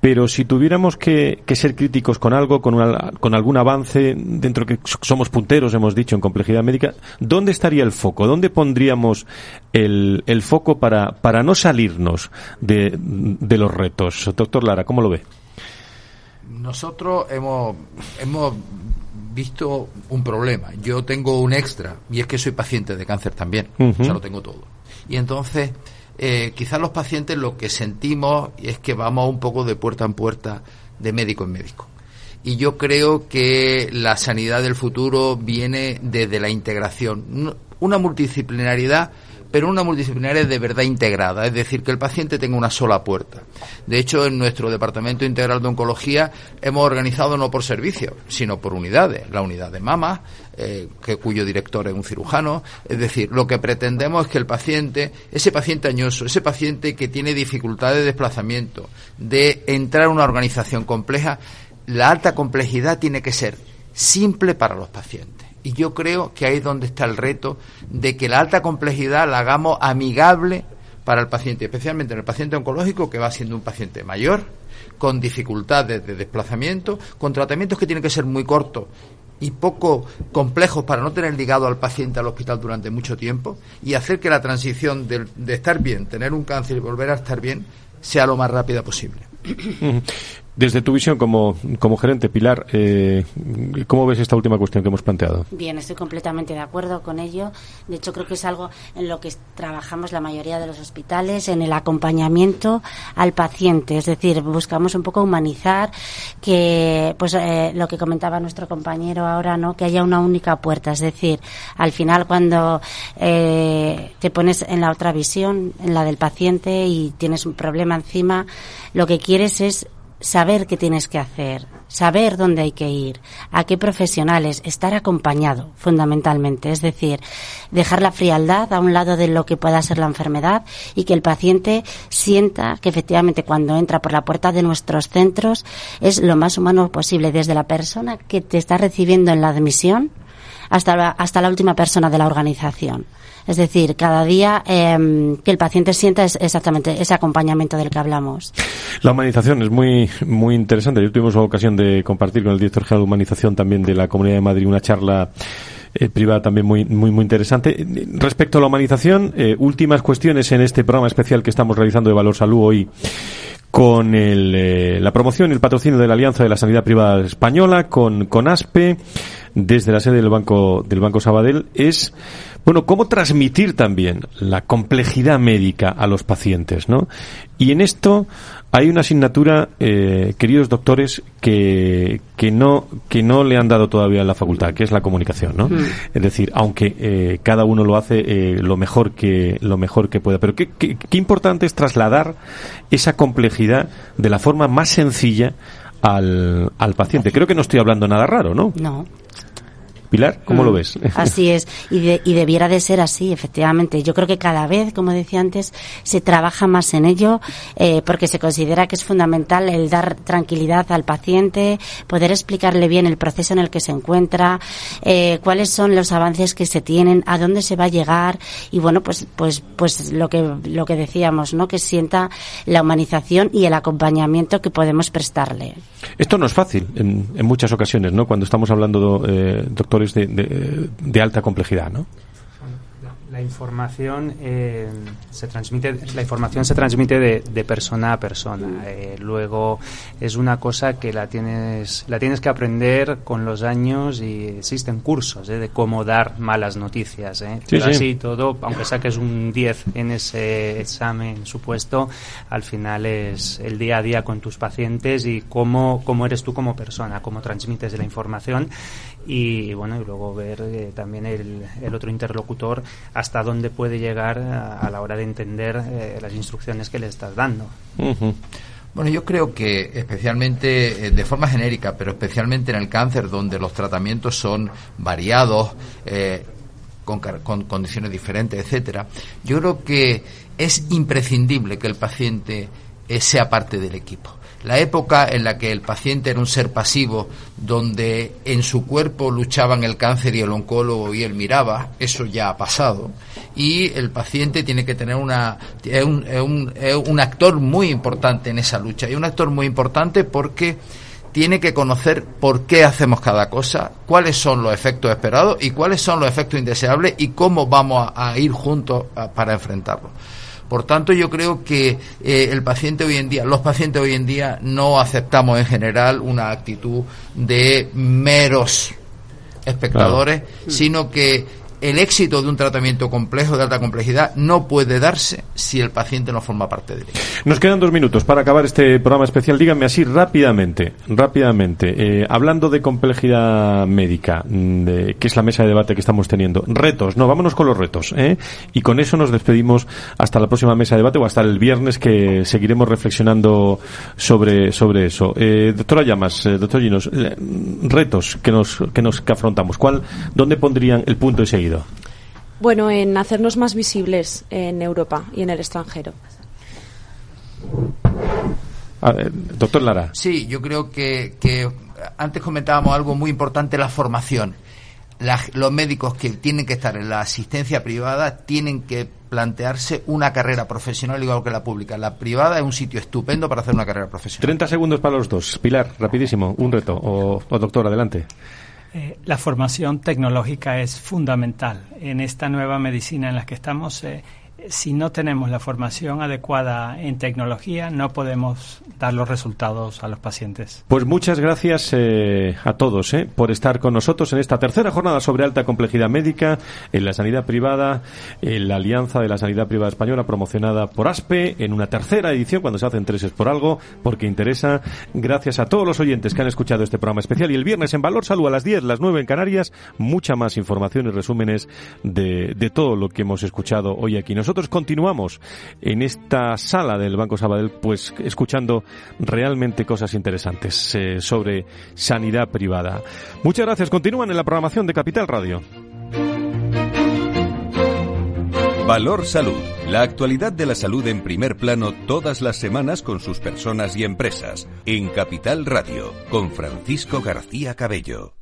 pero si tuviéramos que, ser críticos con algo, con, con algún avance, dentro que somos punteros, hemos dicho, en complejidad médica, ¿dónde estaría el foco? ¿Dónde pondríamos el, el foco para, para no salirnos de, de los retos? Doctor Lara, ¿cómo lo ve? Nosotros hemos, hemos visto un problema. Yo tengo un extra y es que soy paciente de cáncer también. O sea, lo tengo todo. Y entonces, eh, quizás los pacientes lo que sentimos es que vamos un poco de puerta en puerta, de médico en médico. Y yo creo que la sanidad del futuro viene desde la integración. Una multidisciplinaridad pero una multidisciplinaria de verdad integrada, es decir, que el paciente tenga una sola puerta. De hecho, en nuestro Departamento Integral de Oncología hemos organizado no por servicios, sino por unidades. La unidad de mama, eh, que, cuyo director es un cirujano. Es decir, lo que pretendemos es que el paciente, ese paciente añoso, ese paciente que tiene dificultad de desplazamiento, de entrar en una organización compleja, la alta complejidad tiene que ser simple para los pacientes y yo creo que ahí es donde está el reto de que la alta complejidad la hagamos amigable para el paciente, especialmente en el paciente oncológico que va siendo un paciente mayor, con dificultades de desplazamiento, con tratamientos que tienen que ser muy cortos y poco complejos para no tener ligado al paciente al hospital durante mucho tiempo y hacer que la transición de, de estar bien, tener un cáncer y volver a estar bien, sea lo más rápida posible. Desde tu visión como, como gerente, Pilar, eh, ¿cómo ves esta última cuestión que hemos planteado? Bien, estoy completamente de acuerdo con ello. De hecho, creo que es algo en lo que trabajamos la mayoría de los hospitales, en el acompañamiento al paciente. Es decir, buscamos un poco humanizar que, pues, eh, lo que comentaba nuestro compañero ahora, ¿no? Que haya una única puerta. Es decir, al final, cuando eh, te pones en la otra visión, en la del paciente, y tienes un problema encima, lo que quieres es saber qué tienes que hacer, saber dónde hay que ir, a qué profesionales, estar acompañado fundamentalmente, es decir, dejar la frialdad a un lado de lo que pueda ser la enfermedad y que el paciente sienta que efectivamente cuando entra por la puerta de nuestros centros es lo más humano posible, desde la persona que te está recibiendo en la admisión hasta la, hasta la última persona de la organización. Es decir, cada día em, que el paciente sienta es exactamente ese acompañamiento del que hablamos. La humanización es muy, muy interesante. Yo tuvimos la ocasión de compartir con el director general de humanización también de la Comunidad de Madrid una charla eh, privada también muy, muy, muy interesante. Respecto a la humanización, eh, últimas cuestiones en este programa especial que estamos realizando de Valor Salud hoy con el, eh, la promoción y el patrocinio de la Alianza de la Sanidad Privada Española, con, con ASPE, desde la sede del Banco, del Banco Sabadell, es bueno, cómo transmitir también la complejidad médica a los pacientes, ¿no? Y en esto hay una asignatura, eh, queridos doctores, que, que, no, que no le han dado todavía en la facultad, que es la comunicación, ¿no? Mm. Es decir, aunque eh, cada uno lo hace eh, lo mejor que lo mejor que pueda, pero qué, qué, qué importante es trasladar esa complejidad de la forma más sencilla al, al paciente. Creo que no estoy hablando nada raro, ¿no? No. Pilar, ¿cómo lo mm. ves? Así es, y, y debiera de ser así, efectivamente. Yo creo que cada vez, como decía antes, se trabaja más en ello eh, porque se considera que es fundamental el dar tranquilidad al paciente, poder explicarle bien el proceso en el que se encuentra, eh, cuáles son los avances que se tienen, a dónde se va a llegar y bueno, pues pues pues lo que lo que decíamos, ¿no? Que sienta la humanización y el acompañamiento que podemos prestarle. Esto no es fácil en, en muchas ocasiones, ¿no? Cuando estamos hablando, eh, doctor de, de, alta complejidad, ¿no? La información eh, se transmite, la información se transmite de, persona a persona. Eh, luego es una cosa que la tienes, la tienes que aprender con los años y existen cursos eh, de cómo dar malas noticias. Pero así todo, aunque saques un 10 en ese examen supuesto, al final es el día a día con tus pacientes y cómo, cómo eres tú como persona, cómo transmites la información y bueno y luego ver eh, también el, el, otro interlocutor hasta dónde puede llegar a, la hora de entender eh, las instrucciones que le estás dando. Bueno, yo creo que especialmente, eh, de forma genérica, pero especialmente en el cáncer, donde los tratamientos son variados, con, con, condiciones diferentes, etcétera, yo creo que es imprescindible que el paciente sea parte del equipo. La época en la que el paciente era un ser pasivo, donde en su cuerpo luchaban el cáncer y el oncólogo y él miraba, eso ya ha pasado. Y el paciente tiene que tener una, es un, un, un actor muy importante en esa lucha. Y un actor muy importante porque tiene que conocer por qué hacemos cada cosa, cuáles son los efectos esperados y cuáles son los efectos indeseables y cómo vamos a, a ir juntos para enfrentarlos. Por tanto, yo creo que eh, el paciente hoy en día, los pacientes hoy en día no aceptamos en general una actitud de meros espectadores, sino que el éxito de un tratamiento complejo de alta complejidad no puede darse si el paciente no forma parte de él. Nos quedan dos minutos para acabar este programa especial. Díganme así rápidamente, rápidamente, eh, hablando de complejidad médica, mm, de, que es la mesa de debate que estamos teniendo. Retos, no, vámonos con los retos. ¿eh? Y con eso nos despedimos hasta la próxima mesa de debate o hasta el viernes que seguiremos reflexionando sobre, sobre eso. Eh, doctora Llamas, eh, doctor Ginos, retos que nos, que nos que afrontamos. ¿Cuál, ¿Dónde pondrían el punto de seguida? Bueno, en hacernos más visibles en Europa y en el extranjero. Ver, doctor Lara. Sí, yo creo que, que, antes comentábamos algo muy importante, la formación. La, los médicos que tienen que estar en la asistencia privada tienen que plantearse una carrera profesional igual que la pública. La privada es un sitio estupendo para hacer una carrera profesional. 30 segundos para los dos. Pilar, rapidísimo, un reto. O, o doctor, adelante. Eh, la formación tecnológica es fundamental. En esta nueva medicina en la que estamos, eh, si no tenemos la formación adecuada en tecnología, no podemos dar los resultados a los pacientes. Pues muchas gracias eh, a todos eh, por estar con nosotros en esta tercera jornada sobre alta complejidad médica en la sanidad privada, en la Alianza de la Sanidad Privada Española promocionada por ASPE, en una tercera edición cuando se hacen tres es por algo, porque interesa. Gracias a todos los oyentes que han escuchado este programa especial y el viernes en Valor Salud a las 10, las 9 en Canarias, mucha más información y resúmenes de, de todo lo que hemos escuchado hoy aquí. Nosotros nosotros continuamos en esta sala del Banco Sabadell, pues escuchando realmente cosas interesantes eh, sobre sanidad privada. Muchas gracias. Continúan en la programación de Capital Radio. Valor Salud. La actualidad de la salud en primer plano todas las semanas con sus personas y empresas. En Capital Radio, con Francisco García Cabello.